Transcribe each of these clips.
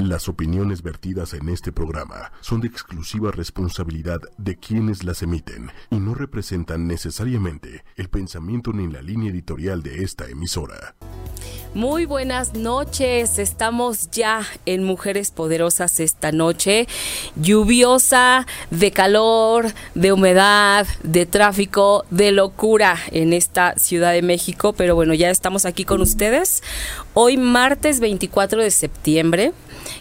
Las opiniones vertidas en este programa son de exclusiva responsabilidad de quienes las emiten y no representan necesariamente el pensamiento ni la línea editorial de esta emisora. Muy buenas noches, estamos ya en Mujeres Poderosas esta noche, lluviosa, de calor, de humedad, de tráfico, de locura en esta Ciudad de México, pero bueno, ya estamos aquí con ustedes. Hoy martes 24 de septiembre,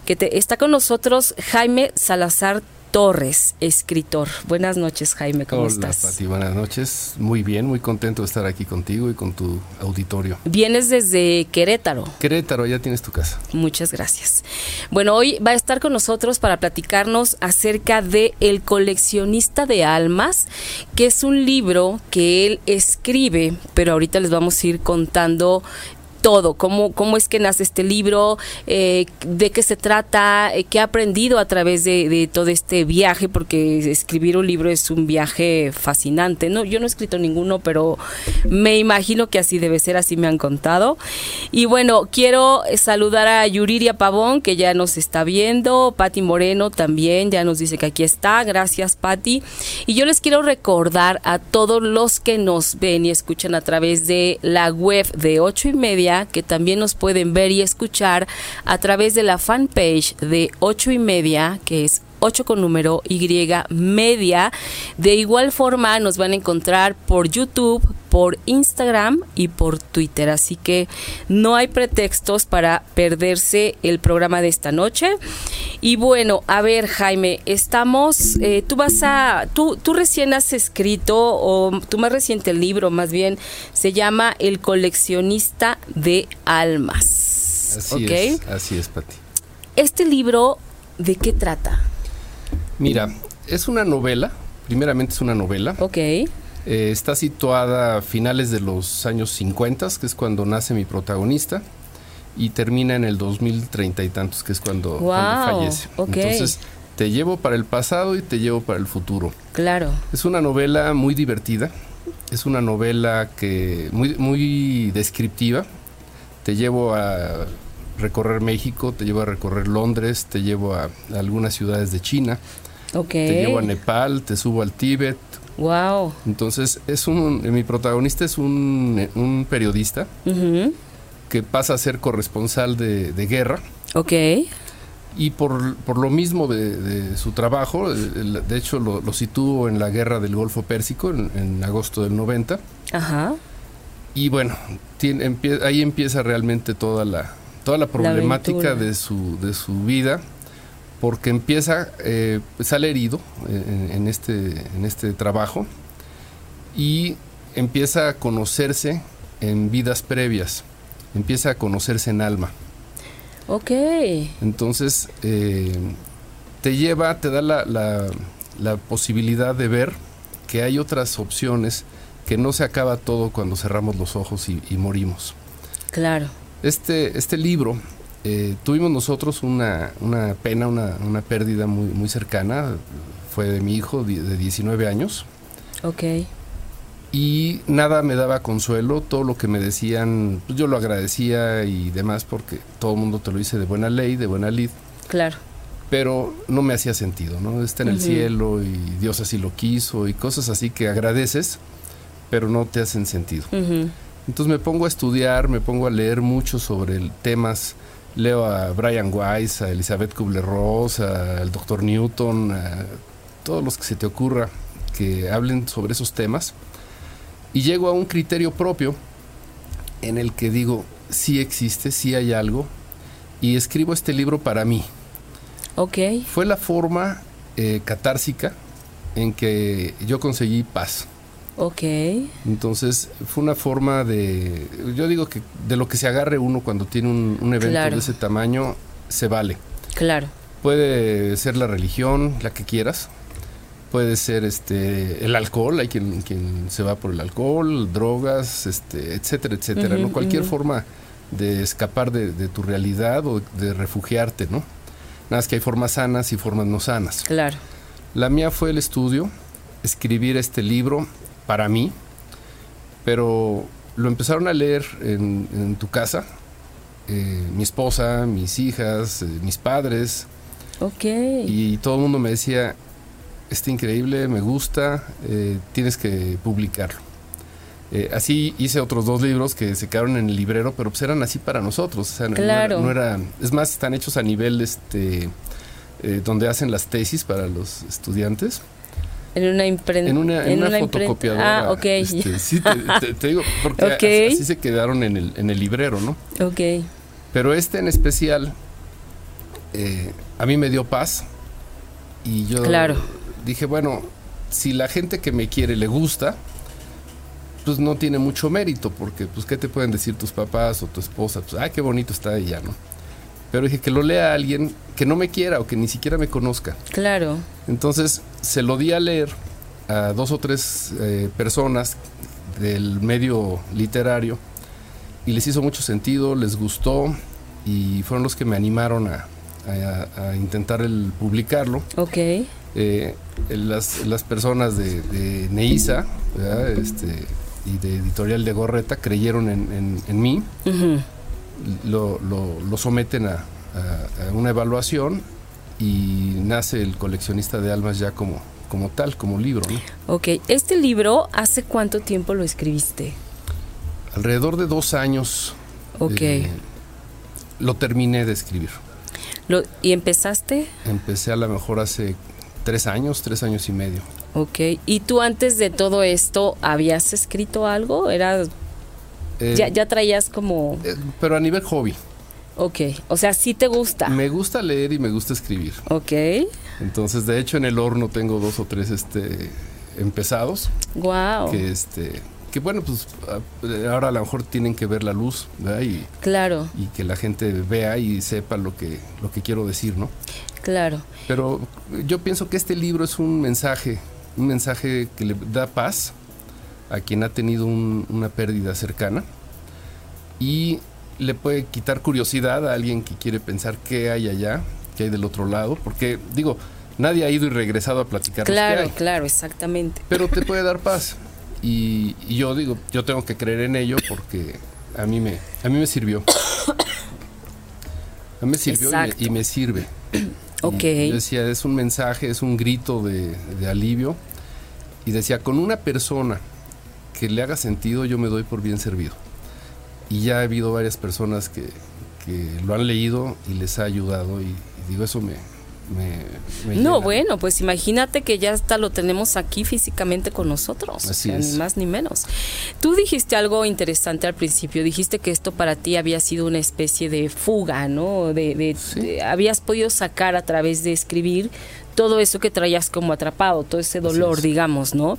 que te, está con nosotros Jaime Salazar Torres, escritor. Buenas noches, Jaime, ¿cómo Hola, estás? Pati, buenas noches. Muy bien, muy contento de estar aquí contigo y con tu auditorio. Vienes desde Querétaro. Querétaro, ya tienes tu casa. Muchas gracias. Bueno, hoy va a estar con nosotros para platicarnos acerca de El coleccionista de almas, que es un libro que él escribe, pero ahorita les vamos a ir contando todo, cómo, cómo es que nace este libro, eh, de qué se trata, eh, qué ha aprendido a través de, todo este viaje, porque escribir un libro es un viaje fascinante. No, yo no he escrito ninguno, pero me imagino que así debe ser, así me han contado. Y bueno, quiero saludar a Yuriria Pavón, que ya nos está viendo, Patti Moreno también, ya nos dice que aquí está, gracias Patti. Y yo les quiero recordar a todos los que nos ven y escuchan a través de la web de ocho y media que también nos pueden ver y escuchar a través de la fanpage de 8 y media, que es 8 con número Y media. De igual forma nos van a encontrar por YouTube, por Instagram y por Twitter. Así que no hay pretextos para perderse el programa de esta noche. Y bueno, a ver Jaime, estamos, eh, tú vas a, tú, tú recién has escrito, o tu más reciente libro más bien, se llama El coleccionista de almas. Así ¿Ok? es, así es, Pati. Este libro, ¿de qué trata? Mira, es una novela, primeramente es una novela. Ok. Eh, está situada a finales de los años 50, que es cuando nace mi protagonista, y termina en el 2030 y tantos, que es cuando, Wow, cuando fallece. ok. Entonces, te llevo para el pasado y te llevo para el futuro. Claro. Es una novela muy divertida, es una novela que muy, muy descriptiva. Te llevo a recorrer México, te llevo a recorrer Londres, te llevo a, a algunas ciudades de China, Ok. te llevo a Nepal, te subo al Tíbet. Wow. Entonces, es un, mi protagonista es un, un periodista que pasa a ser corresponsal de, de guerra. Ok. Y por, por lo mismo de, de su trabajo, de hecho lo, lo sitúo en la guerra del Golfo Pérsico en, en agosto del 90. Ajá. Y bueno, tiene- empie- ahí empieza realmente toda la, toda la problemática de su, de su vida, porque empieza, eh, sale herido eh, en, en este, en este trabajo y empieza a conocerse en vidas previas, empieza a conocerse en alma. Ok. Entonces, eh, te lleva, te da la, la- la posibilidad de ver que hay otras opciones, que no se acaba todo cuando cerramos los ojos y, y morimos. Claro. Este, este libro, eh, tuvimos nosotros una, una pena, una, una pérdida muy, muy cercana, fue de mi hijo de 19 años, Ok. y nada me daba consuelo, todo lo que me decían, pues yo lo agradecía y demás, porque todo el mundo te lo dice de buena ley, de buena lid. Claro. pero no me hacía sentido, ¿no? Está en el cielo y Dios así lo quiso y cosas así que agradeces, pero no te hacen sentido. Entonces me pongo a estudiar, me pongo a leer mucho sobre el- temas, leo a Brian Weiss, a Elizabeth Kubler-Ross, al Dr. Newton, a todos los que se te ocurra que hablen sobre esos temas y llego a un criterio propio en el que digo, sí existe, sí hay algo y escribo este libro para mí. Ok. Fue la forma eh, catársica en que yo conseguí paz. Ok. Entonces fue una forma de, yo digo que de lo que se agarre uno cuando tiene un, un evento Claro. de ese tamaño, se vale. Claro. Puede ser la religión, la que quieras. Puede ser este el alcohol, hay quien, quien se va por el alcohol, drogas, este, etcétera, etcétera. ¿no? Cualquier forma de escapar de, de tu realidad o de refugiarte, ¿no? Nada más que hay formas sanas y formas no sanas. Claro. La mía fue el estudio, escribir este libro para mí, pero lo empezaron a leer en, en tu casa eh, mi esposa, mis hijas, eh, mis padres. Ok. Y todo el mundo me decía, está increíble, me gusta, eh, tienes que publicarlo. Eh, así hice otros dos libros que se quedaron en el librero, pero pues eran así para nosotros. O sea, no- Claro. no, era, no era- es más, están hechos a nivel este donde hacen las tesis para los estudiantes. En una imprenta. En una, en una fotocopiadora. Ah, ok. este, sí, te, te- te digo, porque Ok. así, así se quedaron en el, en el librero, ¿no? ok. Pero este en especial, eh, a mí me dio paz. Y yo Claro. dije, bueno, si la gente que me quiere le gusta, pues no tiene mucho mérito, porque pues qué te pueden decir tus papás o tu esposa, pues ay, qué bonito está ella, ¿no? Pero dije que lo lea alguien que no me quiera o que ni siquiera me conozca. Claro. Entonces se lo di a leer a dos o tres eh, personas del medio literario y les hizo mucho sentido, les gustó y fueron los que me animaron a, a- a intentar el publicarlo. Ok. Eh, las, las personas de, de Neisa este, y de Editorial de Gorreta creyeron en, en- en mí, Ujú. Lo, lo- lo someten a, a- a una evaluación y nace el coleccionista de almas ya como, como tal, como libro. ¿no? Ok. Este libro, ¿hace cuánto tiempo lo escribiste? Alrededor de dos años Ok. eh, lo terminé de escribir. Lo- ¿Y empezaste? Empecé a lo mejor hace tres años, tres años y medio. Ok. ¿Y tú antes de todo esto habías escrito algo? Era, Eh, ya, ya traías como... eh, pero a nivel hobby. Ok. O sea, sí te gusta. Me gusta leer y me gusta escribir. Ok. Entonces, de hecho, en el horno tengo dos o tres este, empezados Wow. que, este, que bueno, pues a- ahora a lo mejor tienen que ver la luz ¿verdad? y, Claro, y que la gente vea y sepa lo que, lo que quiero decir, ¿no? claro. Pero yo pienso que este libro es un mensaje, un mensaje que le da paz a quien ha tenido un- una pérdida cercana y le puede quitar curiosidad a alguien que quiere pensar qué hay allá, qué hay del otro lado, porque digo, nadie ha ido y regresado a platicar Claro, claro, exactamente. pero te puede dar paz. Y, y yo digo, yo tengo que creer en ello porque a mí me, a mí me sirvió. A mí me sirvió y me- Exacto. y me sirve. Ok. Y yo decía, es un mensaje, es un grito de, de alivio. Y decía, con una persona que le haga sentido, yo me doy por bien servido. Y ya ha habido varias personas que, que lo han leído y les ha ayudado. Y, y digo, eso me... me- me No, llena. bueno, pues imagínate que ya hasta lo tenemos aquí físicamente con nosotros. o Así sea, es. Ni más ni menos. Tú dijiste algo interesante al principio. Dijiste que esto para ti había sido una especie de fuga, ¿no? De, de- Sí. de- habías podido sacar a través de escribir todo eso que traías como atrapado, todo ese dolor, es. digamos, ¿no?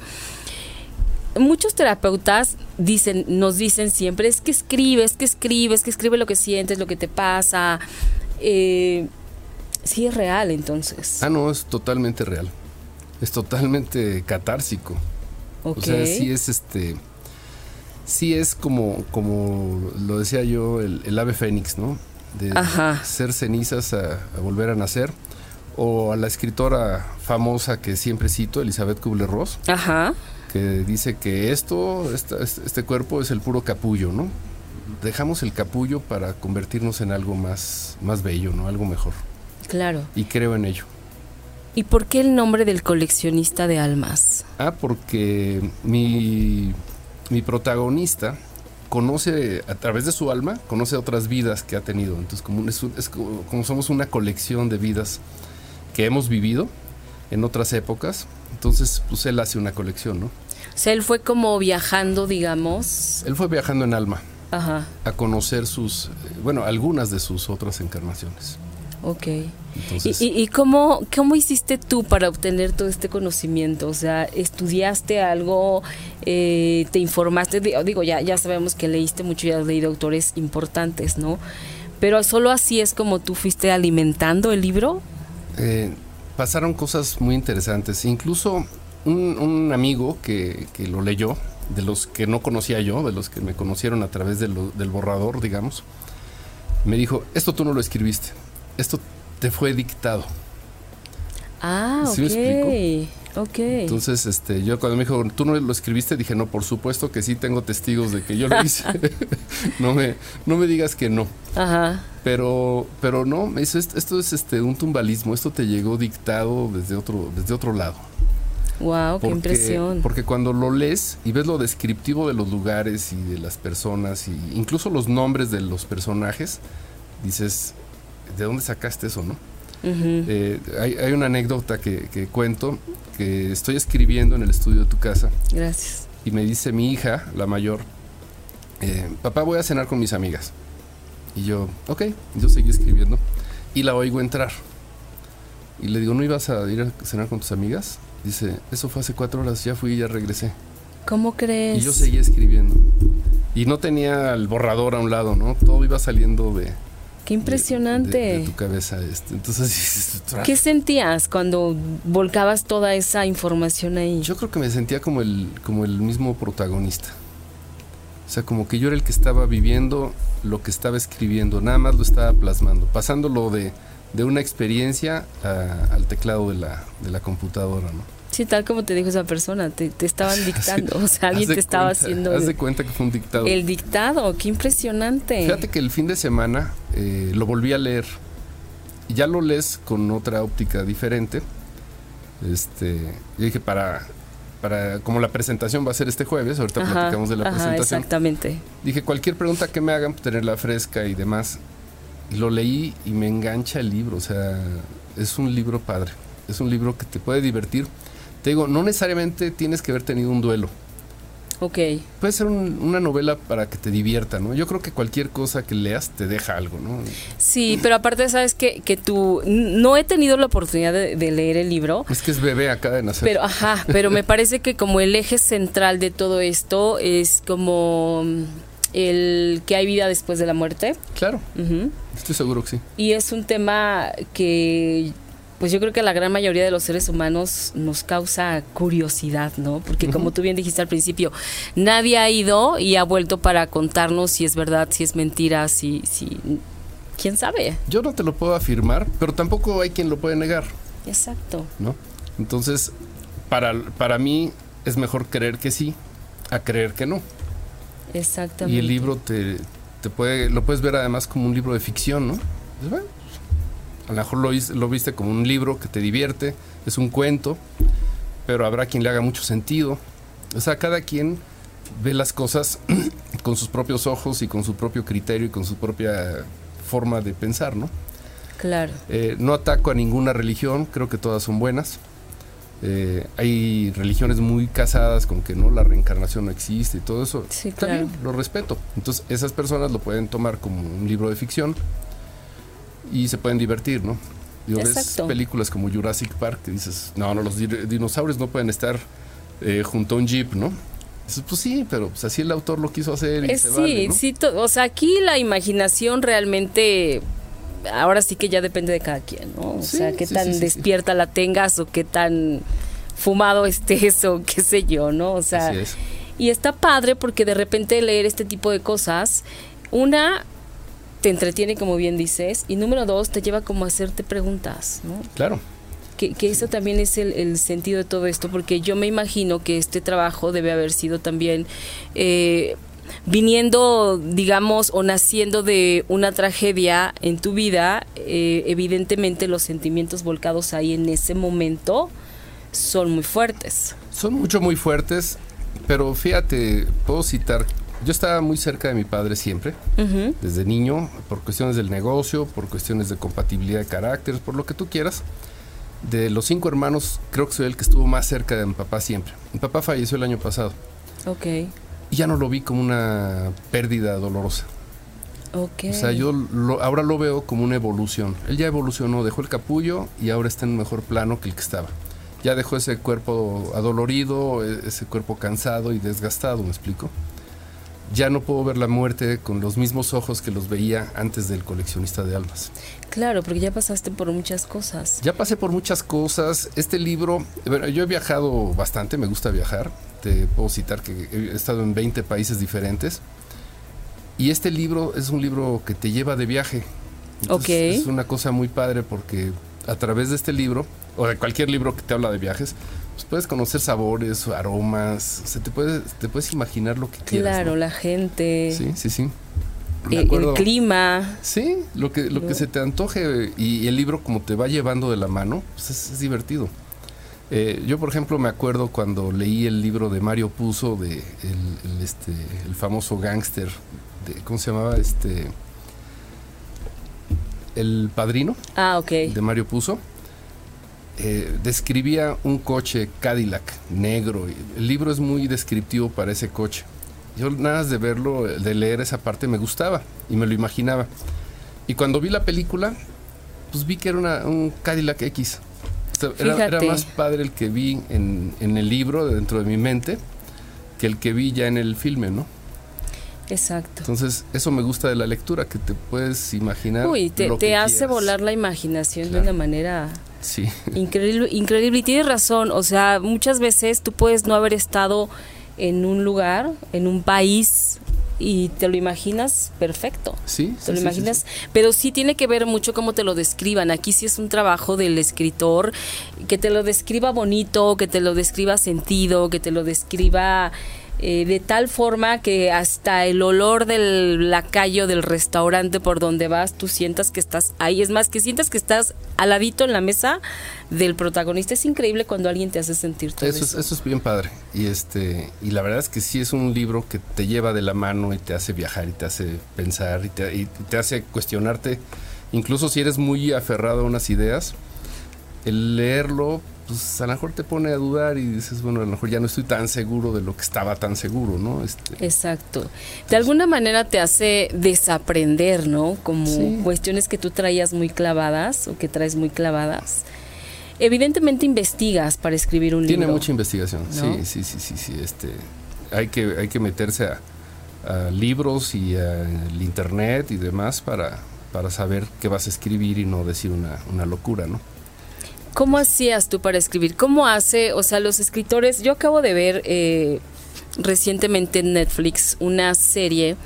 Muchos terapeutas dicen, nos dicen siempre, es que escribe, es que escribe, es que escribe lo que sientes, lo que te pasa. Eh, sí es real, entonces. Ah, no, es totalmente real. Es totalmente catársico. Ok. O sea, sí es este. Sí es como, como lo decía yo, el, el ave fénix, ¿no? De Ajá. ser cenizas a, a volver a nacer. O a la escritora famosa que siempre cito, Elizabeth Kubler-Ross, Ajá. Que dice que esto, esta- este, cuerpo es el puro capullo, ¿no? Dejamos el capullo para convertirnos en algo más, más bello, ¿no? Algo mejor. Claro. Y creo en ello. ¿Y por qué el nombre del coleccionista de almas? Ah, porque mi, mi protagonista conoce a través de su alma, conoce otras vidas que ha tenido. Entonces, como, es, es como, como somos una colección de vidas que hemos vivido en otras épocas, entonces pues él hace una colección, ¿no? O sea, él fue como viajando, digamos. Él fue viajando en alma Ajá. a conocer sus, eh, bueno, algunas de sus otras encarnaciones. Ok. ¿Y, Entonces, y, y cómo, cómo hiciste tú para obtener todo este conocimiento? O sea, ¿estudiaste algo? Eh, ¿Te informaste? Digo, digo, ya, ya sabemos que leíste mucho y has leído autores importantes, ¿no? Pero solo así es como tú fuiste alimentando el libro. Eh, pasaron cosas muy interesantes. Incluso un, amigo que, que lo leyó, de los que no conocía yo, de los que me conocieron a través del borrador, digamos, me dijo, esto tú no lo escribiste, esto te fue dictado. Ah, ¿Sí me ok. explico? Ok. Entonces, este, yo cuando me dijo, ¿tú no lo escribiste? Dije, no, por supuesto que sí tengo testigos de que yo lo hice. no, me, no me digas que no. Ajá. Pero, pero no, me dice, esto, esto es este, un tumbalismo, esto te llegó dictado desde otro, desde otro lado. Wow, qué impresión. porque cuando lo lees y ves lo descriptivo de los lugares y de las personas, y incluso los nombres de los personajes, dices, ¿de dónde sacaste eso, no? Ujú. Eh, hay, hay una anécdota que, que cuento, que estoy escribiendo en el estudio de tu casa, Gracias. y me dice mi hija, la mayor, eh, papá voy a cenar con mis amigas. Y yo, ok, yo seguí escribiendo y la oigo entrar. Y le digo, ¿no ibas a ir a cenar con tus amigas? Dice, eso fue hace cuatro horas, ya fui y ya regresé. ¿Cómo crees? Y yo seguía escribiendo. Y no tenía el borrador a un lado, ¿no? Todo iba saliendo de... Qué impresionante. De, de- de tu cabeza. Este. Entonces, ¿Qué sentías cuando volcabas toda esa información ahí? Yo creo que me sentía como el, como el mismo protagonista. O sea, como que yo era el que estaba viviendo lo que estaba escribiendo, nada más lo estaba plasmando, pasándolo de, de una experiencia a- al teclado de la, de la computadora, ¿no? Sí, tal como te dijo esa persona, te, te estaban dictando, o sea, alguien te estaba cuenta- haciendo Haz de cuenta que fue un dictado. el dictado, qué impresionante. Fíjate que el fin de semana eh, lo volví a leer. Ya lo lees con otra óptica diferente. Este, yo dije para, para, como la presentación va a ser este jueves, ahorita Ajá, platicamos de la ajá, presentación. exactamente. Dije, cualquier pregunta que me hagan, pues, tenerla fresca y demás. Lo leí y me engancha el libro. O sea, es un libro padre. Es un libro que te puede divertir. Te digo, no necesariamente tienes que haber tenido un duelo. Ok, Puede ser un- una novela para que te divierta, ¿no? Yo creo que cualquier cosa que leas te deja algo, ¿no? sí, pero aparte sabes que, que tú, no he tenido la oportunidad de, de leer el libro, Es que es bebé, acaba de nacer. pero ajá, pero me parece que como el eje central de todo esto es como mm, el que hay vida después de la muerte. claro, estoy seguro que sí. Y es un tema que, pues yo creo que la gran mayoría de los seres humanos nos causa curiosidad, ¿no? Porque como tú bien dijiste al principio, nadie ha ido y ha vuelto para contarnos si es verdad, si es mentira, si, si, quién sabe. Yo no te lo puedo afirmar, pero tampoco hay quien lo puede negar, Exacto. ¿no? Entonces, para, para mí es mejor creer que sí a creer que no. Exactamente. Y el libro te, te puede, lo puedes ver además como un libro de ficción, ¿no? Pues, bueno, a lo mejor lo, lo viste como un libro que te divierte, es un cuento, pero habrá quien le haga mucho sentido. O sea, cada quien ve las cosas con sus propios ojos y con su propio criterio y con su propia forma de pensar, ¿no? Claro. Eh, no ataco a ninguna religión, creo que todas son buenas. Eh, hay religiones muy casadas con que no la reencarnación no existe y todo eso. Sí, Está claro. bien, lo respeto. Entonces, esas personas lo pueden tomar como un libro de ficción y se pueden divertir, ¿no? Digo, ves películas como Jurassic Park que dices, no, no, los di- dinosaurios no pueden estar eh, junto a un jeep, ¿no? Dices, pues sí, pero pues así el autor lo quiso hacer y Eh, se sí, vale, ¿no? sí, o sea, aquí la imaginación realmente, ahora sí que ya depende de cada quien, ¿no? O Sí, sea, qué sí, tan sí, despierta la tengas o qué tan fumado estés o qué sé yo, ¿no? O sea, es. y está padre porque de repente leer este tipo de cosas, una, te entretiene como bien dices, y número dos, te lleva como a hacerte preguntas, ¿no? Claro. Que, que eso también es el, el sentido de todo esto, porque yo me imagino que este trabajo debe haber sido también eh, viniendo, digamos, o naciendo de una tragedia en tu vida, eh, evidentemente los sentimientos volcados ahí en ese momento son muy fuertes. Son mucho, muy fuertes, pero fíjate, puedo citar, yo estaba muy cerca de mi padre siempre, Ujú, desde niño, por cuestiones del negocio, por cuestiones de compatibilidad de caracteres, por lo que tú quieras. De los cinco hermanos, creo que soy el que estuvo más cerca de mi papá siempre. Mi papá falleció el año pasado Ok, y ya no lo vi como una pérdida dolorosa. ok. O sea, yo lo- ahora lo veo como una evolución. Él ya evolucionó, dejó el capullo y ahora está en un mejor plano que el que estaba. Ya dejó ese cuerpo adolorido, e- ese cuerpo cansado y desgastado, ¿me explico? Ya no puedo ver la muerte con los mismos ojos que los veía antes del coleccionista de almas. Claro, porque ya pasaste por muchas cosas. Ya pasé por muchas cosas. Este libro, bueno, yo he viajado bastante, me gusta viajar. Te puedo citar que he estado en 20 países diferentes. Y este libro es un libro que te lleva de viaje. Ok. Es una cosa muy padre porque a través de este libro, o de cualquier libro que te habla de viajes, puedes conocer sabores, aromas, o sea, te puedes, te puedes imaginar lo que quieras. Claro, la gente. Sí, sí, sí. Eh, el clima. Sí, lo que, lo que se te antoje y, el libro como te va llevando de la mano, pues es, divertido. Eh, yo, por ejemplo, me acuerdo cuando leí el libro de Mario Puzo, de el, este, el famoso gángster, ¿cómo se llamaba? Este, el Padrino. Ah, ok. De Mario Puzo. Eh, describía un coche Cadillac negro. El libro es muy descriptivo para ese coche. Yo nada más de verlo, de leer esa parte me gustaba y me lo imaginaba. Y cuando vi la película, pues vi que era un Cadillac X. era, más padre el que vi en, en el libro dentro de mi mente que el que vi ya en el filme, ¿no? Exacto. Entonces, eso me gusta de la lectura, que te puedes imaginar. Uy, te, te hace volar la imaginación de una manera sí. increíble, increíble. Y tienes razón, o sea, muchas veces tú puedes no haber estado en un lugar, en un país, y te lo imaginas perfecto. Sí, te lo imaginas, pero sí tiene que ver mucho cómo te lo describan. Aquí sí es un trabajo del escritor que te lo describa bonito, que te lo describa sentido, que te lo describa eh, de tal forma que hasta el olor del lacayo del restaurante por donde vas, tú sientas que estás ahí. Es más, que sientas que estás al ladito en la mesa del protagonista. Es increíble cuando alguien te hace sentir todo eso. Eso, es bien padre. Y, este, y la verdad es que sí es un libro que te lleva de la mano y te hace viajar y te hace pensar y te, y te hace cuestionarte. Incluso si eres muy aferrado a unas ideas, el leerlo pues a lo mejor te pone a dudar y dices, bueno, a lo mejor ya no estoy tan seguro de lo que estaba tan seguro, ¿no? Este, Exacto. De alguna manera te hace desaprender, ¿no? Como cuestiones que tú traías muy clavadas o que traes muy clavadas. Evidentemente investigas para escribir un libro. Tiene mucha investigación, sí, sí, sí, sí, sí. Este, hay, que, hay que meterse a, libros y al internet y demás para, para saber qué vas a escribir y no decir una, una locura, ¿no? ¿Cómo hacías tú para escribir? ¿Cómo hace, o sea, los escritores? Yo acabo de ver eh, recientemente en Netflix una serie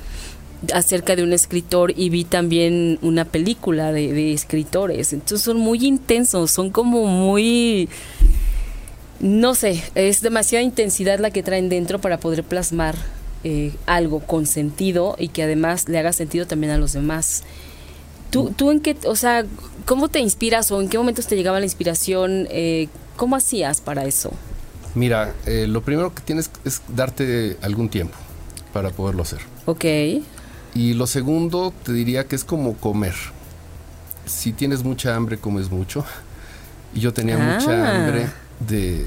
acerca de un escritor y vi también una película de, escritores. Entonces son muy intensos, son como muy... No sé, es demasiada intensidad la que traen dentro para poder plasmar eh, algo con sentido y que además le haga sentido también a los demás. ¿Tú, tú en qué, o sea, cómo te inspiras o en qué momentos te llegaba la inspiración? Eh, ¿Cómo hacías para eso? Mira, eh, lo primero que tienes es darte algún tiempo para poderlo hacer. Ok. Y lo segundo, te diría que es como comer. Si tienes mucha hambre, comes mucho. Y yo tenía mucha ah. hambre de,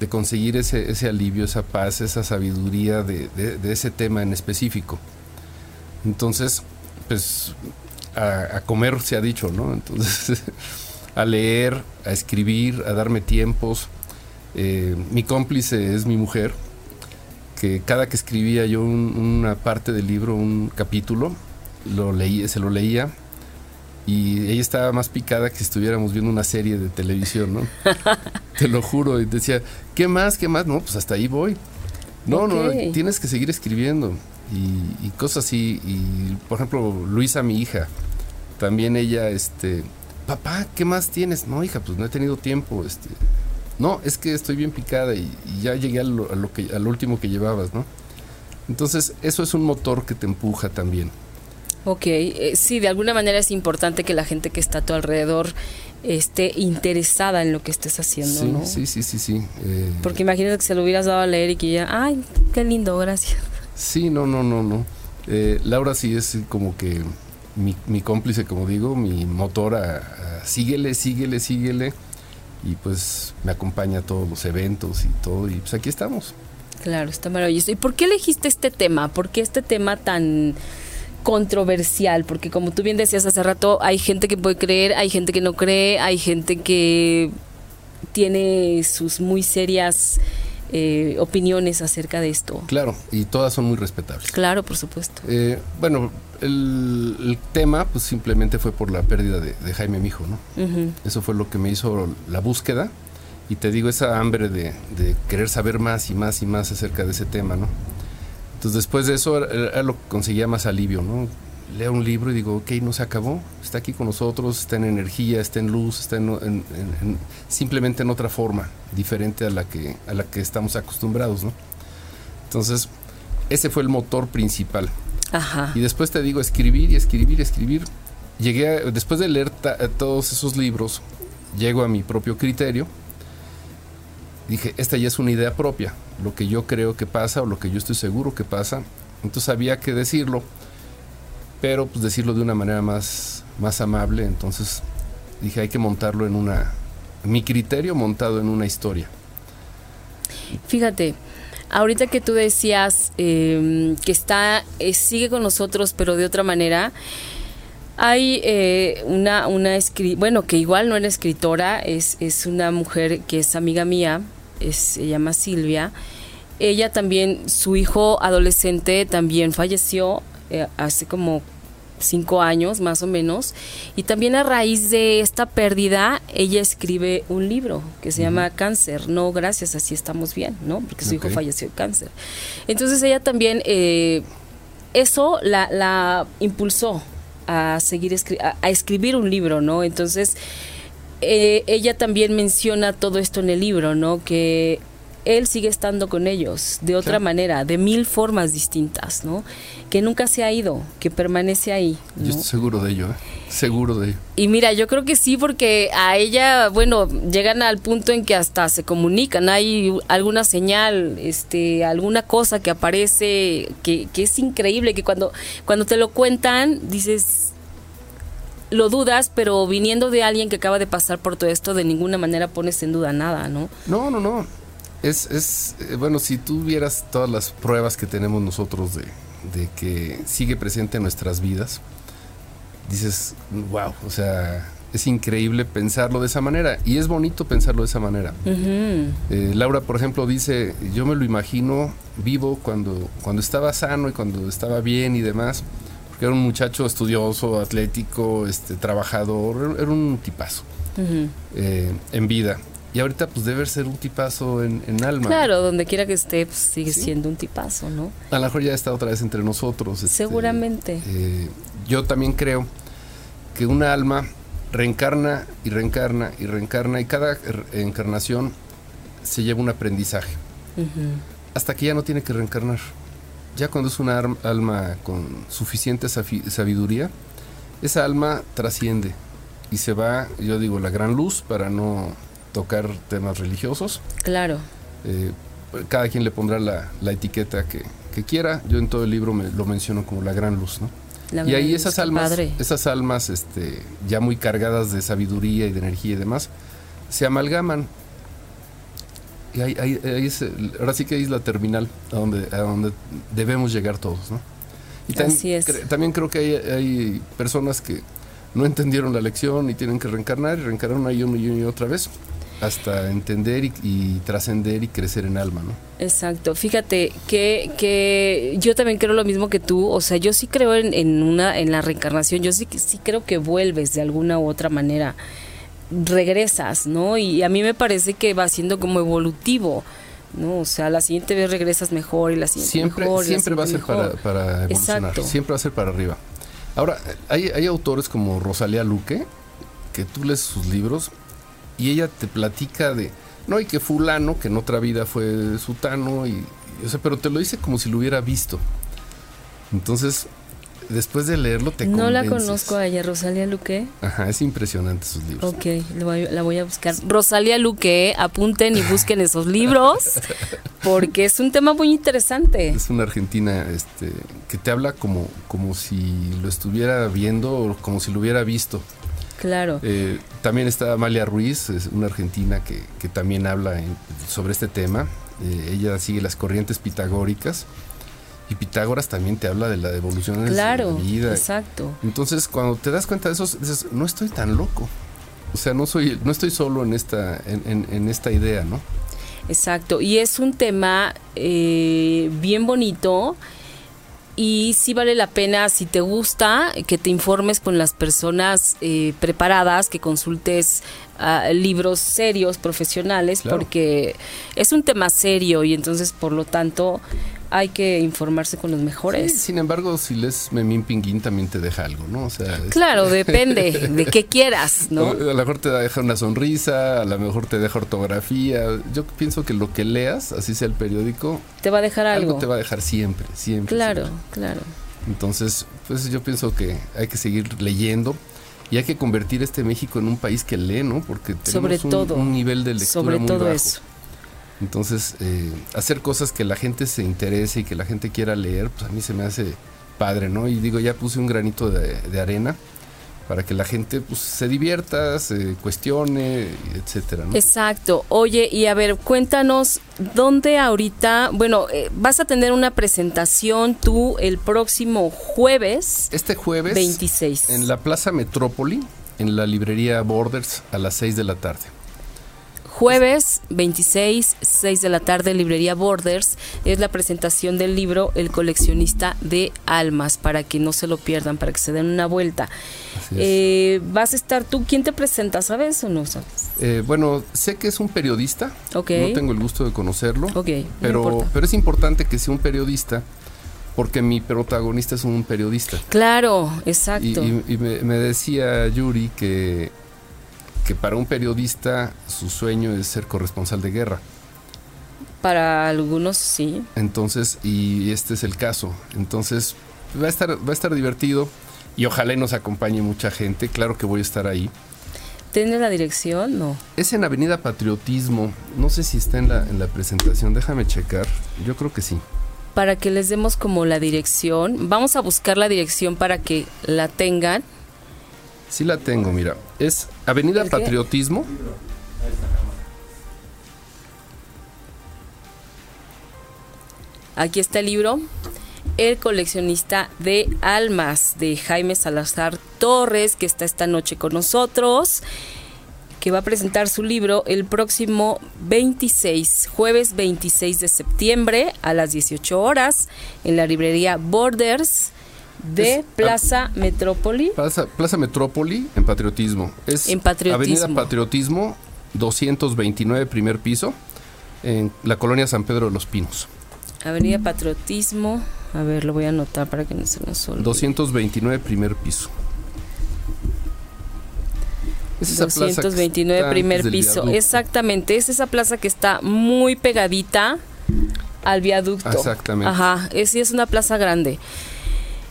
de, conseguir ese, ese, alivio, esa paz, esa sabiduría de, de ese tema en específico. Entonces, pues a, comer se ha dicho, ¿no? Entonces, a leer, a escribir, a darme tiempos. Eh, mi cómplice es mi mujer, que cada que escribía yo una parte del libro, un capítulo, lo leía, se lo leía y ella estaba más picada que si estuviéramos viendo una serie de televisión, ¿no? Te lo juro. Y decía, ¿qué más? ¿Qué más? No, pues hasta ahí voy. No, no, tienes que seguir escribiendo y, cosas así. Y por ejemplo, Luisa, mi hija, también ella, este, papá, ¿qué más tienes? No, hija, pues no he tenido tiempo, este. No, es que estoy bien picada y, ya llegué a lo, que, al último que llevabas, ¿no? Entonces, eso es un motor que te empuja también. Ok, eh, sí, de alguna manera es importante que la gente que está a tu alrededor esté interesada en lo que estés haciendo, sí, ¿no? Sí, sí, sí, sí. Eh, Porque imagínate que se lo hubieras dado a leer y que ya, ay, qué lindo, gracias. Sí, no, no, no, no. Eh, Laura sí es como que mi, cómplice, como digo, mi motor a, síguele, síguele, síguele. Y pues me acompaña a todos los eventos y todo. Y pues aquí estamos. Claro, está maravilloso. ¿Y por qué elegiste este tema? ¿Por qué este tema tan controversial? Porque como tú bien decías hace rato, hay gente que puede creer, hay gente que no cree, hay gente que tiene sus muy serias eh, opiniones acerca de esto. Claro, y todas son muy respetables. Claro, por supuesto. Eh, bueno, el, tema pues simplemente fue por la pérdida de, Jaime Mijo, ¿no? Eso fue lo que me hizo la búsqueda y te digo esa hambre de, querer saber más y más y más acerca de ese tema, ¿no? Entonces después de eso era, lo que conseguía más alivio, ¿no? Leo un libro y digo, ok, no se acabó, está aquí con nosotros, está en energía, está en luz, está en, simplemente en otra forma, diferente a la que, a la que estamos acostumbrados, ¿no? Entonces, ese fue el motor principal. Ajá. Y después te digo, escribir y escribir y escribir. Llegué, después de leer todos esos libros, llego a mi propio criterio. Dije, esta ya es una idea propia, lo que yo creo que pasa o lo que yo estoy seguro que pasa. Entonces había que decirlo pero pues decirlo de una manera más, más amable, entonces dije hay que montarlo en una, mi criterio montado en una historia. Fíjate, ahorita que tú decías em, que está, eh, sigue con nosotros, pero de otra manera, hay eh, una, una bueno, que igual no era escritora, es, es una mujer que es amiga mía, se llama Silvia. Ella también, su hijo adolescente también falleció eh, hace como cinco años más o menos. Y también a raíz de esta pérdida ella escribe un libro que se llama Cáncer. No gracias así estamos bien no porque su hijo falleció de cáncer. Entonces ella también eh, eso la, impulsó a seguir a, escribir un libro no entonces eh, ella también menciona todo esto en el libro no que él sigue estando con ellos de otra manera, de mil formas distintas, ¿no? Que nunca se ha ido, que permanece ahí. Yo estoy seguro de ello, ¿eh? seguro de ello. Y mira, yo creo que sí, porque a ella, bueno, llegan al punto en que hasta se comunican, hay alguna señal, este, alguna cosa que aparece, que, que es increíble, que cuando, cuando te lo cuentan, dices, lo dudas, pero viniendo de alguien que acaba de pasar por todo esto, de ninguna manera pones en duda nada, ¿no? No, no, no es, es eh, bueno, si tú vieras todas las pruebas que tenemos nosotros de, que sigue presente en nuestras vidas, dices, wow, o sea, es increíble pensarlo de esa manera y es bonito pensarlo de esa manera. Eh, Laura, por ejemplo, dice, yo me lo imagino vivo cuando, cuando estaba sano y cuando estaba bien y demás, porque era un muchacho estudioso, atlético, este, trabajador, era un tipazo eh, en vida. Y ahorita pues debe ser un tipazo en, alma. Claro, donde quiera que esté, pues, sigue siendo un tipazo, ¿no? A lo mejor ya está otra vez entre nosotros. Este, Seguramente. Eh, yo también creo que una alma reencarna y reencarna y reencarna y cada encarnación se lleva un aprendizaje. Hasta que ya no tiene que reencarnar. Ya cuando es una alma con suficiente sabiduría, esa alma trasciende y se va, yo digo, la gran luz para no tocar temas religiosos. Claro. Eh, cada quien le pondrá la, etiqueta que, quiera. Yo en todo el libro me, lo menciono como la gran luz, ¿no? y ahí esas almas, esas almas este, ya muy cargadas de sabiduría y de energía y demás, se amalgaman. Y ahí, ahí, ahora sí que ahí es la terminal a donde, a donde debemos llegar todos, ¿no? Y también, también creo que hay, hay, personas que no entendieron la lección y tienen que reencarnar y reencarnaron ahí una y otra vez hasta entender y, trascender y crecer en alma, ¿no? Exacto. Fíjate que, que yo también creo lo mismo que tú. O sea, yo sí creo en, una en la reencarnación. Yo sí sí creo que vuelves de alguna u otra manera. Regresas, ¿no? Y a mí me parece que va siendo como evolutivo. ¿no? O sea, la siguiente vez regresas mejor y la siguiente siempre, mejor. Siempre va a ser para, para evolucionar. Siempre va a ser para arriba. Ahora, hay, hay autores como Rosalía Luque, que tú lees sus libros y ella te platica de, no, y que fulano, que en otra vida fue sutano, y, o sea, pero te lo dice como si lo hubiera visto. Entonces, después de leerlo te No la conozco a ella, Rosalía Luque. Ajá, es impresionante sus libros. Ok, la voy a buscar. Rosalía Luque, apunten y busquen esos libros, porque es un tema muy interesante. Es una argentina este, que te habla como, como si lo estuviera viendo o como si lo hubiera visto. Claro. Eh, también está Amalia Ruiz, es una argentina que, también habla sobre este tema. Eh, ella sigue las corrientes pitagóricas. Y Pitágoras también te habla de la devolución de la vida. Exacto. Entonces, cuando te das cuenta de eso, dices, no estoy tan loco. O sea, no soy, no estoy solo en esta, en, esta idea, ¿no? Exacto. Y es un tema eh, bien bonito y sí vale la pena, si te gusta, que te informes con las personas eh, preparadas, que consultes ah, libros serios, profesionales, porque es un tema serio y entonces, por lo tanto, hay que informarse con los mejores. Sí, sin embargo, si lees Memín Pinguín también te deja algo, ¿no? O sea, claro, depende de qué quieras, ¿no? A lo mejor te deja una sonrisa, a lo mejor te deja ortografía. Yo pienso que lo que leas, así sea el periódico, te va a dejar algo. Algo te va a dejar siempre, siempre. Claro, claro. Entonces, pues yo pienso que hay que seguir leyendo y hay que convertir este México en un país que lee, ¿no? Porque tenemos sobre un, nivel de lectura sobre muy todo bajo. eso. Entonces, eh, hacer cosas que la gente se interese y que la gente quiera leer, pues a mí se me hace padre, ¿no? Y digo, ya puse un granito de, de arena para que la gente pues, se divierta, se cuestione, etcétera. ¿no? Exacto. Oye, y a ver, cuéntanos dónde ahorita, bueno, eh, vas a tener una presentación tú el próximo jueves. Este jueves. 26. En la Plaza Metrópoli, en la librería Borders, a las 6 de la tarde. Jueves 26, 6 de la tarde, librería Borders, es la presentación del libro El coleccionista de almas, para que no se lo pierdan, para que se den una vuelta. Eh, ¿Vas a estar tú? ¿Quién te presenta? ¿Sabes o no sabes? Eh, bueno, sé que es un periodista. Okay. No tengo el gusto de conocerlo. Okay, pero, no pero es importante que sea un periodista porque mi protagonista es un periodista. Claro, exacto. Y, y, y me, me, decía Yuri que, que para un periodista su sueño es ser corresponsal de guerra. Para algunos sí. Entonces, y este es el caso. Entonces, va a estar, va a estar divertido y ojalá nos acompañe mucha gente. Claro que voy a estar ahí. ¿Tiene la dirección? No. Es en Avenida Patriotismo. No sé si está en la, en la presentación. Déjame checar. Yo creo que sí para que les demos como la dirección. Vamos a buscar la dirección para que la tengan. Sí la tengo, mira. Es Avenida Patriotismo. Aquí está el libro. El coleccionista de almas de Jaime Salazar Torres, que está esta noche con nosotros que va a presentar su libro el próximo 26, jueves 26 de septiembre a las 18 horas en la librería Borders de Es- Plaza Metrópoli. Plaza, Plaza Metrópoli en Patriotismo. Es En Patriotismo. Avenida Patriotismo 229, primer piso, en la colonia San Pedro de los Pinos. Avenida Patriotismo. A ver, lo voy a anotar para que no se nos olvide. 229, primer piso. Es esa plaza que 229 está primer piso. viaducto. Exactamente, es esa plaza que está muy pegadita al viaducto. Exactamente. Ajá, es, es una plaza grande.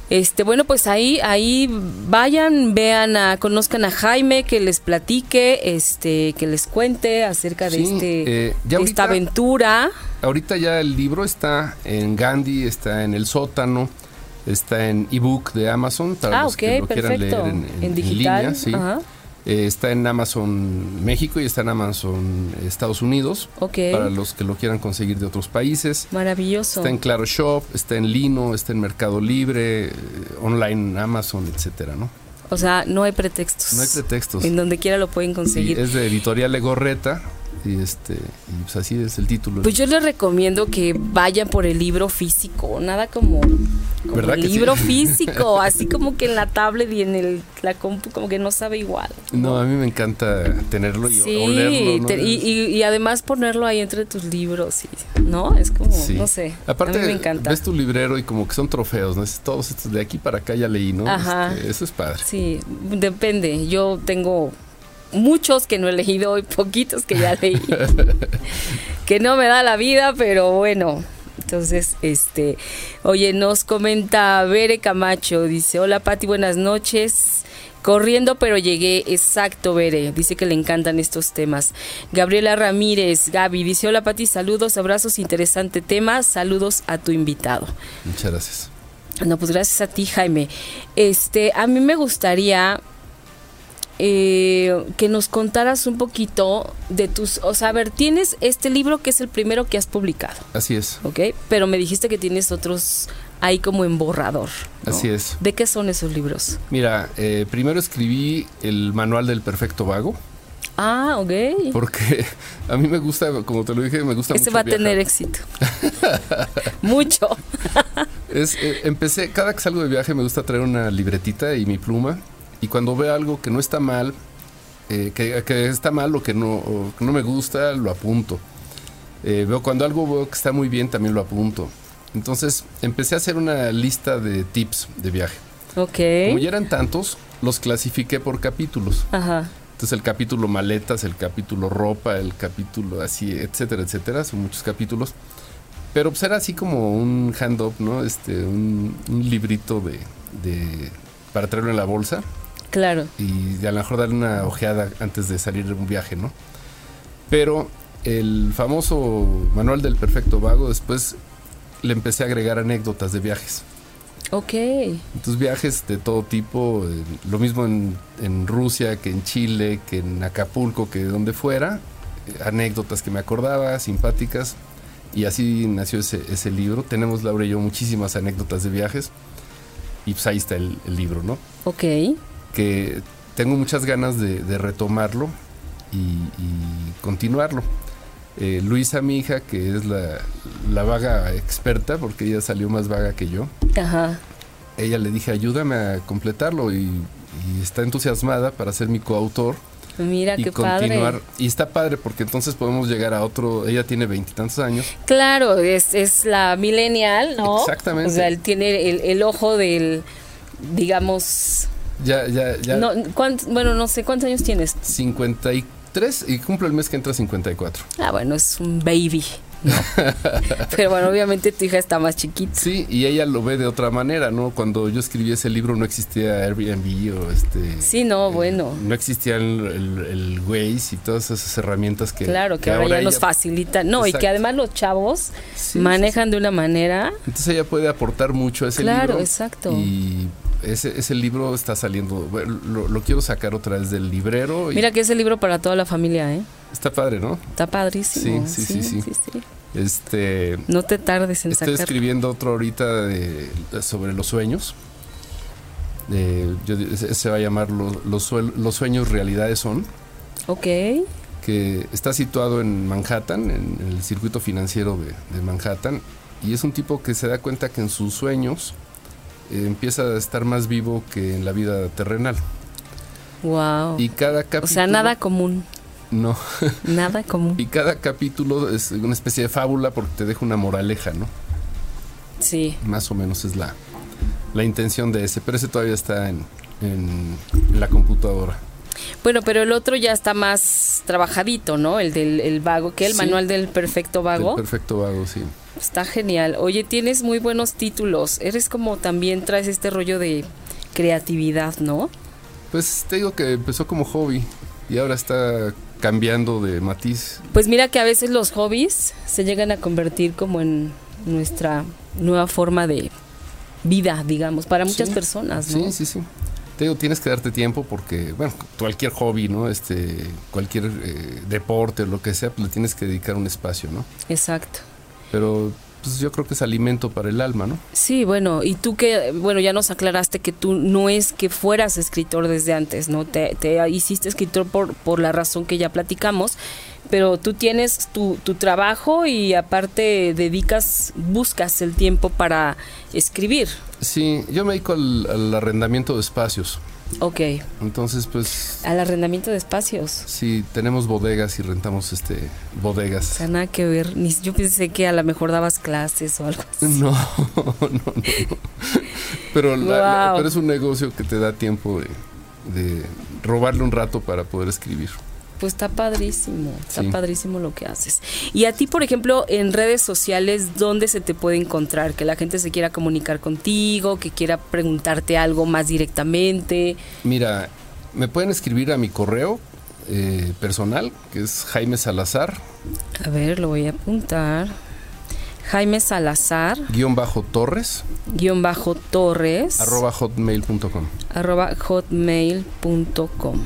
Este, bueno, pues ahí, ahí vayan, vean a, conozcan a Jaime, que les platique, este, que les cuente acerca de Sí, este, eh, ya de esta aventura. Ahorita ya el libro está en Gandhi, está en el sótano, está en ebook de Amazon para Ah, los ok, que lo quieran perfecto. leer en, en- En en digital, línea, sí. ajá. Eh, está en Amazon México y está en Amazon Estados Unidos Ok, para los que lo quieran conseguir de otros países. maravilloso. Está en Claro Shop, está en Lino, está en Mercado Libre, eh, online Amazon, etcétera, ¿no? O sea, no hay pretextos. No hay pretextos. En donde quiera lo pueden conseguir. es de Editorial Legorreta y este y pues así es el título. Pues yo les recomiendo que vayan por el libro físico, nada como, como libro físico, así como que en la tablet y en el, la compu como que no sabe igual. No, a mí me encanta tenerlo y Sí, olerlo. ¿no? te- y, y- y además ponerlo ahí entre tus libros, y, ¿no? Es como, Sí. no sé, Aparte, a mí me encanta. ves tu librero y como que son trofeos, ¿no? Es todos estos de aquí para acá ya leí, ¿no? Ajá. Este, eso es padre. Sí, depende, yo tengo muchos que no he leído y poquitos que ya leí, que no me da la vida, pero bueno. Entonces, este, oye, nos comenta Bere Camacho, dice, hola Pati, buenas noches. Corriendo, pero llegué exacto, Bere. Dice que le encantan estos temas. Gabriela Ramírez, Gaby, dice, hola Pati, saludos, abrazos, interesante tema, saludos a tu invitado. Muchas gracias. No, pues gracias a ti, Jaime. Este, a mí me gustaría eh, que nos contaras un poquito de tus, o sea, a ver, tienes este libro que es el primero que has publicado, Así es. ¿ok? Pero me dijiste que tienes otros ahí como en borrador. ¿no? Así es. ¿De qué son esos libros? Mira, eh, primero escribí el manual del perfecto vago, Ah, ok. porque a mí me gusta, como te lo dije, me gusta Ese mucho va a viajar. tener éxito. Mucho. Es, eh, empecé, cada que salgo de viaje me gusta traer una libretita y mi pluma. Y cuando veo algo que no está mal, eh, que, que está mal o que no, o que no me gusta, lo apunto. Eh, veo cuando algo veo que está muy bien, también lo apunto. Entonces empecé a hacer una lista de tips de viaje. Ok. Como ya eran tantos, los clasifiqué por capítulos. Ajá. Entonces el capítulo maletas, el capítulo ropa, el capítulo así, etcétera, etcétera. Son muchos capítulos. Pero pues era así como un hand-up, ¿no? Este, un, un librito de, de, para traerlo en la bolsa Claro. y a lo mejor darle una ojeada antes de salir de un viaje, ¿no? Pero el famoso manual del perfecto vago, después le empecé a agregar anécdotas de viajes. Ok. Entonces viajes de todo tipo, eh, lo mismo en, en Rusia que en Chile, que en Acapulco, que donde fuera, eh, anécdotas que me acordaba, simpáticas, y así nació ese, ese libro. Tenemos Laura y yo muchísimas anécdotas de viajes, y pues ahí está el, el libro, ¿no? Ok. Que tengo muchas ganas de, de retomarlo y, y continuarlo. Eh, Luisa, mi hija, que es la, la vaga experta, porque ella salió más vaga que yo, Ajá. ella le dije, ayúdame a completarlo y, y está entusiasmada para ser mi coautor Mira y qué continuar. padre. Y está padre porque entonces podemos llegar a otro, ella tiene veintitantos años. Claro, es, es la millennial, ¿no? Exactamente. O sea, él tiene el, el ojo del, digamos, Ya, ya, ya. no, ¿cuánt- bueno, no sé, ¿cuántos años tienes? 53 y cumple el mes que entra 54. Ah, bueno, es un baby. ¿no? Pero bueno, obviamente tu hija está más chiquita. Sí, y ella lo ve de otra manera, ¿no? Cuando yo escribí ese libro no existía Airbnb o este... Sí, no, bueno. No existía el, el, el Waze y todas esas herramientas que... Claro, que, ahora ya nos ella- facilitan. No, y que además los chavos Sí, manejan de una manera. Entonces ella puede aportar mucho a ese Claro, libro. exacto. Y ese, ese libro está saliendo, lo, lo quiero sacar otra vez del librero. Y Mira que es el libro para toda la familia, ¿eh? Está padre, ¿no? Está padrísimo. Sí, sí, sí, sí. sí. Este, No te tardes en estoy sacar. escribiendo otro ahorita de- sobre los sueños. Eh, yo- se va a llamar Lo- los, suel- los sueños realidades son, Ok. que está situado en Manhattan, en el circuito financiero de, de Manhattan, y es un tipo que se da cuenta que en sus sueños empieza a estar más vivo que en la vida terrenal. Wow. Y cada capítulo... o sea, nada común. No. Nada común. Y cada capítulo es una especie de fábula porque te deja una moraleja, ¿no? Sí. Más o menos es la, la intención de ese, pero ese todavía está en, en- en la computadora. Bueno, pero el otro ya está más trabajadito, ¿no? El del el vago, que el Sí. manual del perfecto vago. El perfecto vago, sí. Está genial. Oye, tienes muy buenos títulos. Eres como también traes este rollo de creatividad, ¿no? Pues te digo que empezó como hobby y ahora está cambiando de matiz. Pues mira que a veces los hobbies se llegan a convertir como en nuestra nueva forma de vida, digamos, para muchas Sí. personas, ¿no? Sí, sí, sí. Te digo, tienes que darte tiempo porque, bueno, cualquier hobby, ¿no? Este, cualquier eh, deporte o lo que sea, pues le tienes que dedicar un espacio, ¿no? Exacto. Pero pues yo creo que es alimento para el alma, ¿no? Sí, bueno, y tú que, bueno, ya nos aclaraste que tú no es que fueras escritor desde antes, ¿no? Te, te hiciste escritor por, por la razón que ya platicamos, pero tú tienes tu, tu trabajo y aparte dedicas, buscas el tiempo para escribir. Sí, yo me dedico al, al arrendamiento de espacios. Ok, Entonces, pues, al arrendamiento de espacios. sí, tenemos bodegas y rentamos este O bodegas. sea, nada que ver. Ni, yo pensé que a lo mejor dabas clases o algo así. No, no, no. no. Pero, la- la- Wow. pero es un negocio que te da tiempo de, de robarle un rato para poder escribir. Pues está padrísimo, está Sí. padrísimo lo que haces. Y a ti, por ejemplo, en redes sociales, ¿dónde se te puede encontrar? Que la gente se quiera comunicar contigo, que quiera preguntarte algo más directamente. Mira, me pueden escribir a mi correo eh, personal, que es Jaime Salazar, A ver, lo voy a apuntar. Jaime Salazar, guion bajo Torres, guion bajo Torres, arroba hotmail.com. arroba hotmail.com.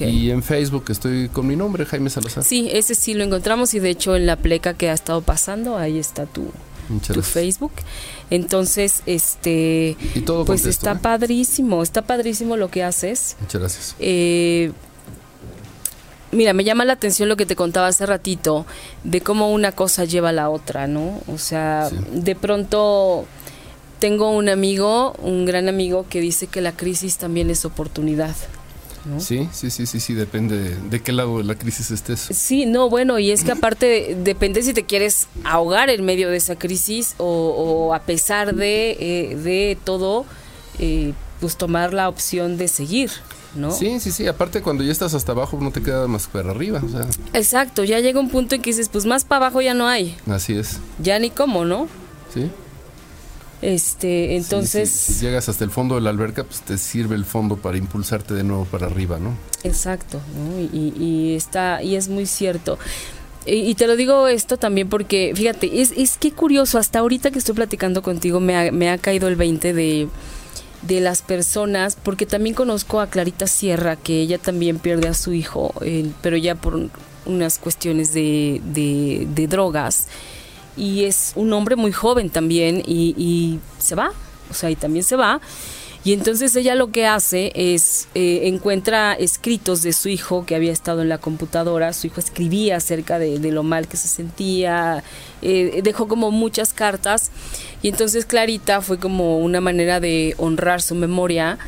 Y en Facebook estoy con mi nombre, Jaime Salazar. Sí, ese sí lo encontramos y de hecho en la pleca que ha estado pasando, ahí está tu, tu. Facebook. Entonces, este, Y todo pues contesto, está ¿eh? padrísimo, está padrísimo lo que haces. Muchas gracias. Eh, mira, me llama la atención lo que te contaba hace ratito de cómo una cosa lleva a la otra, ¿no? O sea, Sí. de pronto tengo un amigo, un gran amigo, que dice que la crisis también es oportunidad. ¿No? Sí, sí, sí, sí, sí, depende de, qué lado de la crisis estés. Sí, no, bueno, y es que aparte depende si te quieres ahogar en medio de esa crisis o, a pesar de, eh, de todo, eh, pues tomar la opción de seguir. ¿No? Sí, sí, sí. Aparte, cuando ya estás hasta abajo, no te queda más para arriba. O sea. Exacto, ya llega un punto en que dices, pues más para abajo ya no hay. Así es. Ya ni cómo, ¿no? Sí. Este, entonces. si llegas hasta el fondo de la alberca, pues te sirve el fondo para impulsarte de nuevo para arriba, ¿no? Exacto, ¿no? Y, está, y es muy cierto. Y, te lo digo esto también porque, fíjate, es, es que curioso, hasta ahorita que estoy platicando contigo me ha, me ha caído el 20 de, de las personas, porque también conozco a Clarita Sierra, que ella también pierde a su hijo, eh, pero ya por unas cuestiones de, de, de drogas y es un hombre muy joven también y, se va, o sea, y también se va. Y entonces ella lo que hace es eh, encuentra escritos de su hijo que había estado en la computadora. Su hijo escribía acerca de, lo mal que se sentía, eh, dejó como muchas cartas. Y entonces Clarita fue como una manera de honrar su memoria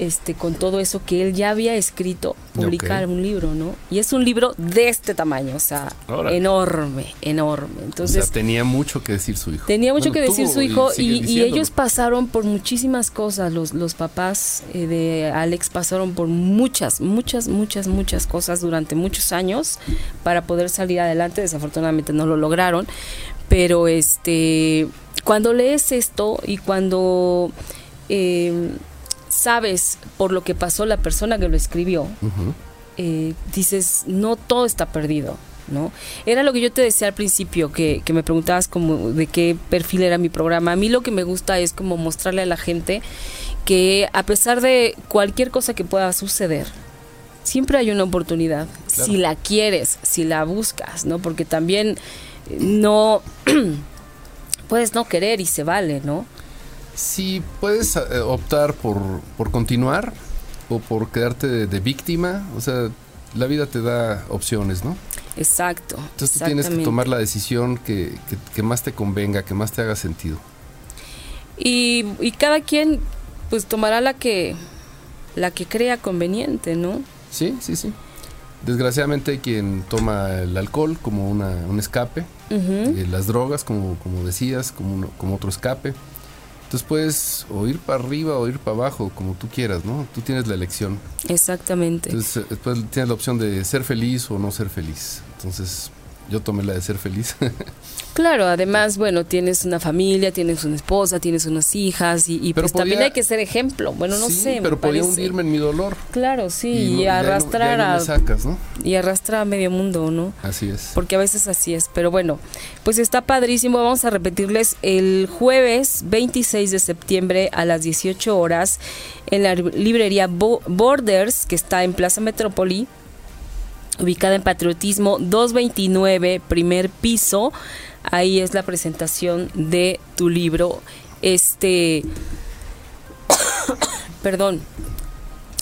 este, con todo eso que él ya había escrito, publicar un libro, ¿no? Y es un libro de este tamaño, o sea, enorme, enorme. Entonces, tenía mucho que decir su hijo. Tenía mucho que decir su hijo y, ellos pasaron por muchísimas cosas, los, los papás eh, de Alex pasaron por muchas, muchas, muchas, muchas cosas durante muchos años para poder salir adelante, desafortunadamente no lo lograron, pero este, cuando lees esto y cuando... Eh, sabes por lo que pasó la persona que lo escribió, eh, dices, no todo está perdido. ¿no? Era lo que yo te decía al principio, que, me preguntabas como de qué perfil era mi programa. A mí lo que me gusta es como mostrarle a la gente que a pesar de cualquier cosa que pueda suceder, siempre hay una oportunidad. Si la quieres, si la buscas, ¿no? Porque también no puedes no querer y se vale, ¿no? Si puedes eh, optar por, por, continuar o por quedarte de, víctima, o sea, la vida te da opciones, ¿no? Exacto. Entonces tú tienes que tomar la decisión que, que, más te convenga, que más te haga sentido. Y, y, cada quien pues tomará la que la que crea conveniente, ¿no? Sí, sí, sí. Desgraciadamente hay quien toma el alcohol como una, un escape, eh, las drogas, como, como decías, como, como otro escape. Entonces puedes o ir para arriba o ir para abajo, como tú quieras, ¿no? Tú tienes la elección. Exactamente. Entonces después tienes la opción de ser feliz o no ser feliz. Entonces yo tomé la de ser feliz. Claro, además, bueno, tienes una familia, tienes una esposa, tienes unas hijas y, pues también hay que ser ejemplo. Bueno, no sé. Pero podía hundirme en mi dolor. Claro, sí, y, arrastrar a. Y arrastrar a medio mundo, ¿no? Así es. Porque a veces así es. Pero bueno, pues está padrísimo. Vamos a repetirles el jueves 26 de septiembre a las 18 horas en la librería Borders, que está en Plaza Metrópoli ubicada en Patriotismo 229, primer piso. Ahí es la presentación de tu libro. Este, perdón,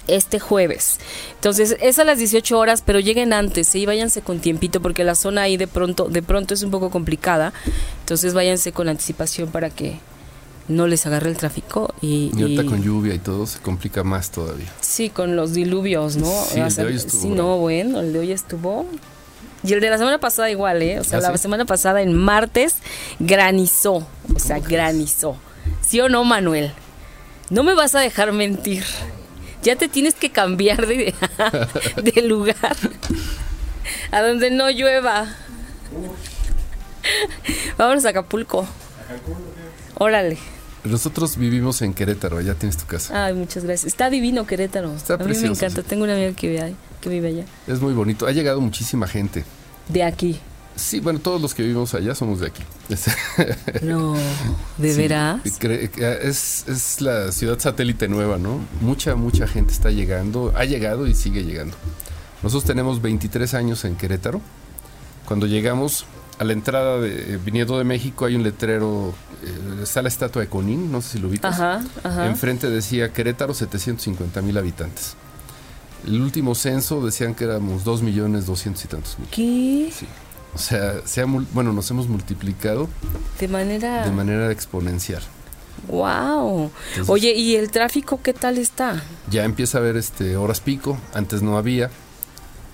este jueves. Entonces, es a las 18 horas, pero lleguen antes, y váyanse con tiempito porque la zona ahí de pronto de pronto es un poco complicada. Entonces, váyanse con anticipación para que no les agarre el tráfico y, y ahorita con lluvia y todo se complica más todavía. Sí, con los diluvios, ¿no? Sí, el de hoy estuvo. Sí, no, bueno, el de hoy estuvo. Y el de la semana pasada igual, ¿eh? O sea, ¿Ah, la semana pasada en martes granizó, o sea, granizó. ¿Sí o no, Manuel? No me vas a dejar mentir. Ya te tienes que cambiar de, de lugar a donde no llueva. Vámonos a Acapulco. Órale. Nosotros vivimos en Querétaro, allá tienes tu casa. Ay, muchas gracias. Está divino Querétaro. Está a mí me encanta. Tengo una amiga que vive, que vive allá. Es muy bonito. Ha llegado muchísima gente. De aquí. Sí, bueno, todos los que vivimos allá somos de aquí. No, ¿de veras? Es, es la ciudad satélite nueva, ¿no? Mucha, mucha gente está llegando, ha llegado y sigue llegando. Nosotros tenemos 23 años en Querétaro. Cuando llegamos, a la entrada de eh, viniendo de México hay un letrero, eh, está la estatua de Conín, no sé si lo ubicas. Ajá, ajá. Enfrente decía Querétaro 750 mil habitantes. El último censo decían que éramos 2 millones 200 y tantos mil. ¿Qué? Sí. O sea, bueno, nos hemos multiplicado de manera de manera exponencial. Wow. Oye, ¿y el tráfico qué tal está? Ya empieza a haber este horas pico, antes no había.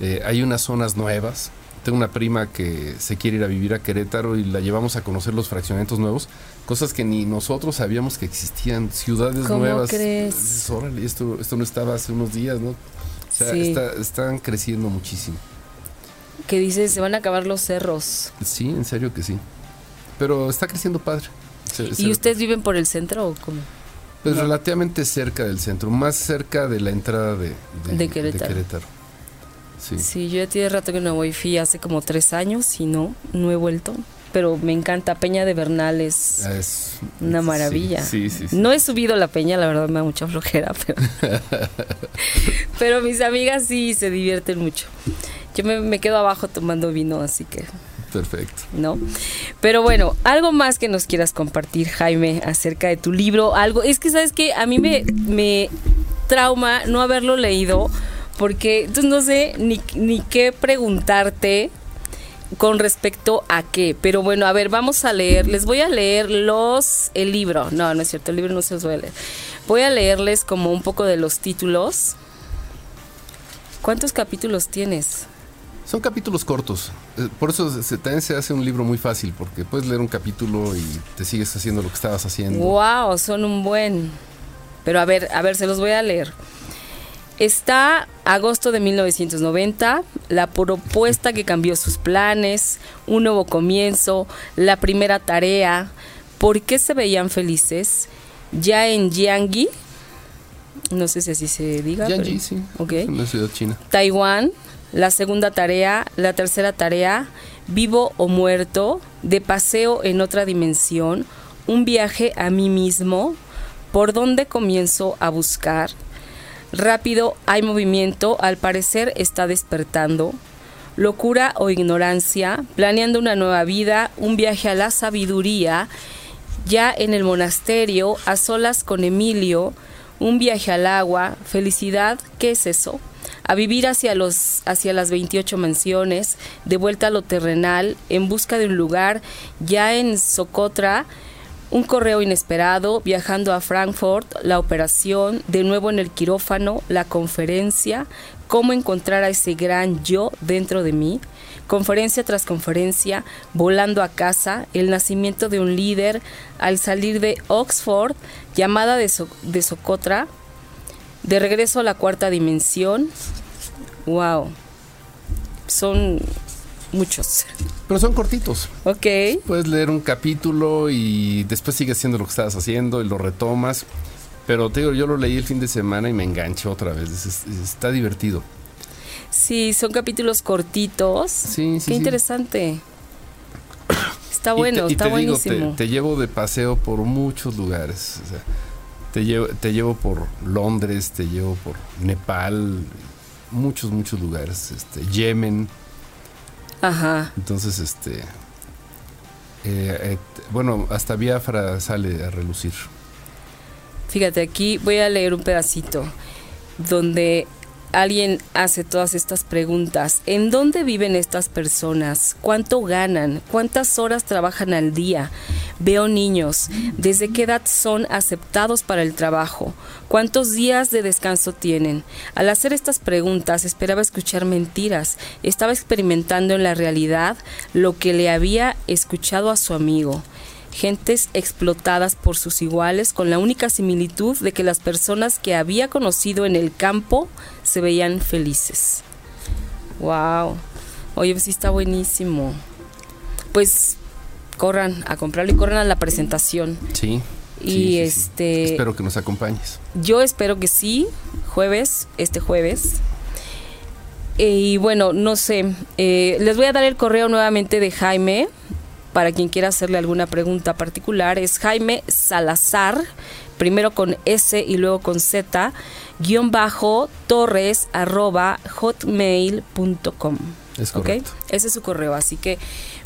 Eh, hay unas zonas nuevas. Tengo una prima que se quiere ir a vivir a Querétaro y la llevamos a conocer los fraccionamientos nuevos, cosas que ni nosotros sabíamos que existían, ciudades ¿Cómo nuevas. crees? Dices, "Órale, esto, esto no estaba hace unos días, ¿no? O sea, Sí. está- están creciendo muchísimo. Que dices, se van a acabar los cerros. Sí, en serio que sí. Pero está creciendo padre. Se- ¿Y se- ustedes viven por el centro o cómo? Pues relativamente cerca del centro, más cerca de la entrada de, De Querétaro. Sí. Sí, yo ya tiene rato que no voy, fui hace como tres años y no, no he vuelto. Pero me encanta, Peña de Bernal es Es una maravilla. Sí, sí, sí. No he subido la peña, la verdad me da mucha flojera, pero, pero mis amigas sí se divierten mucho. Yo me, me quedo abajo tomando vino, así que Perfecto. no. Pero bueno, algo más que nos quieras compartir, Jaime, acerca de tu libro, algo. Es que sabes que a mí me, me trauma no haberlo leído, porque entonces no sé ni, ni qué preguntarte con respecto a qué. Pero bueno, a ver, vamos a leer. Les voy a leer los el libro. No, no es cierto, el libro no se los voy a leer. Voy a leerles como un poco de los títulos. ¿Cuántos capítulos tienes? Son capítulos cortos. Eh, Por eso se, también se hace un libro muy fácil, porque puedes leer un capítulo y te sigues haciendo lo que estabas haciendo. Wow, son un buen. Pero a ver, a ver, se los voy a leer. Está agosto de 1990, la propuesta que cambió sus planes, un nuevo comienzo, la primera tarea, ¿por qué se veían felices? Ya en Jiangxi, no sé si así se diga. pero- Yanji, sí. Ok. Es una ciudad china. Taiwán, la segunda tarea, la tercera tarea, vivo o muerto, de paseo en otra dimensión, un viaje a mí mismo, por dónde comienzo a buscar. Rápido hay movimiento, al parecer está despertando. Locura o ignorancia, planeando una nueva vida, un viaje a la sabiduría, ya en el monasterio, a solas con Emilio, un viaje al agua, felicidad, ¿qué es eso? A vivir hacia, los, hacia las 28 mansiones, de vuelta a lo terrenal, en busca de un lugar, ya en Socotra, un correo inesperado, viajando a Frankfurt, la operación, de nuevo en el quirófano, la conferencia, cómo encontrar a ese gran yo dentro de mí, conferencia tras conferencia, volando a casa, el nacimiento de un líder, al salir de Oxford, llamada de, de Socotra, de regreso a la cuarta dimensión. Wow. Son muchos. Pero son cortitos. Ok. Puedes leer un capítulo y después sigues haciendo lo que estabas haciendo y lo retomas. Pero te digo, yo lo leí el fin de semana y me enganché otra vez. Es- es- está divertido. Sí, son capítulos cortitos. Sí, sí, Qué sí. interesante. Está Y te- bueno, y está te digo, buenísimo. te, te llevo de paseo por muchos lugares. o sea, te, llevo, te llevo por Londres, te llevo por Nepal, muchos, muchos lugares. Este, Yemen. Ajá. Entonces, este. eh, eh, bueno, hasta Biafra sale a relucir. Fíjate, aquí voy a leer un pedacito donde alguien hace todas estas preguntas. ¿En dónde viven estas personas? ¿Cuánto ganan? ¿Cuántas horas trabajan al día? Veo niños. ¿Desde qué edad son aceptados para el trabajo? ¿Cuántos días de descanso tienen? Al hacer estas preguntas esperaba escuchar mentiras. Estaba experimentando en la realidad lo que le había escuchado a su amigo gentes explotadas por sus iguales con la única similitud de que las personas que había conocido en el campo se veían felices. Wow. Oye, pues sí está buenísimo. Pues corran a comprarlo y corran a la presentación. Sí. Y sí, sí, sí. este Espero que nos acompañes. yo espero que sí, jueves, este jueves. Eh, Y bueno, no sé, eh, les voy a dar el correo nuevamente de Jaime para quien quiera hacerle alguna pregunta particular. Es Jaime Salazar, primero con S y luego con Z, guion bajo torres arroba hotmail.com. Es correcto. Ese es su correo. Así que,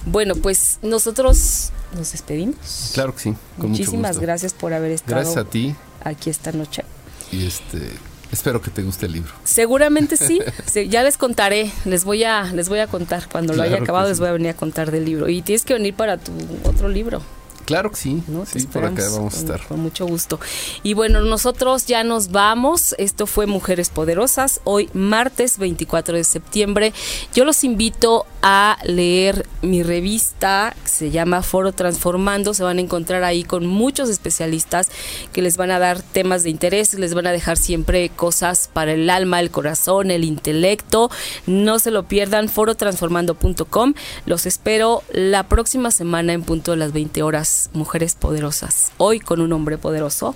bueno, pues nosotros nos despedimos. Claro que sí. Con Muchísimas mucho gusto. gracias por haber estado Gracias a ti aquí esta noche. y este espero que te guste el libro. Seguramente sí. Sí, ya les contaré. Les voy a, les voy a contar. Cuando lo haya acabado, sí. les voy a venir a contar del libro. Y tienes que venir para tu otro libro. Claro que sí, ¿no? sí, por acá vamos a estar. Con, mucho gusto. Y bueno, nosotros ya nos vamos. Esto fue Mujeres Poderosas, hoy martes 24 de septiembre. Yo los invito a leer mi revista, que se llama Foro Transformando. Se van a encontrar ahí con muchos especialistas que les van a dar temas de interés, les van a dejar siempre cosas para el alma, el corazón, el intelecto. No se lo pierdan, forotransformando.com. Los espero la próxima semana en punto de las 20 horas mujeres poderosas. Hoy con un hombre poderoso.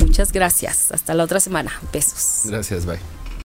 Muchas gracias. Hasta la otra semana. Besos. Gracias, bye.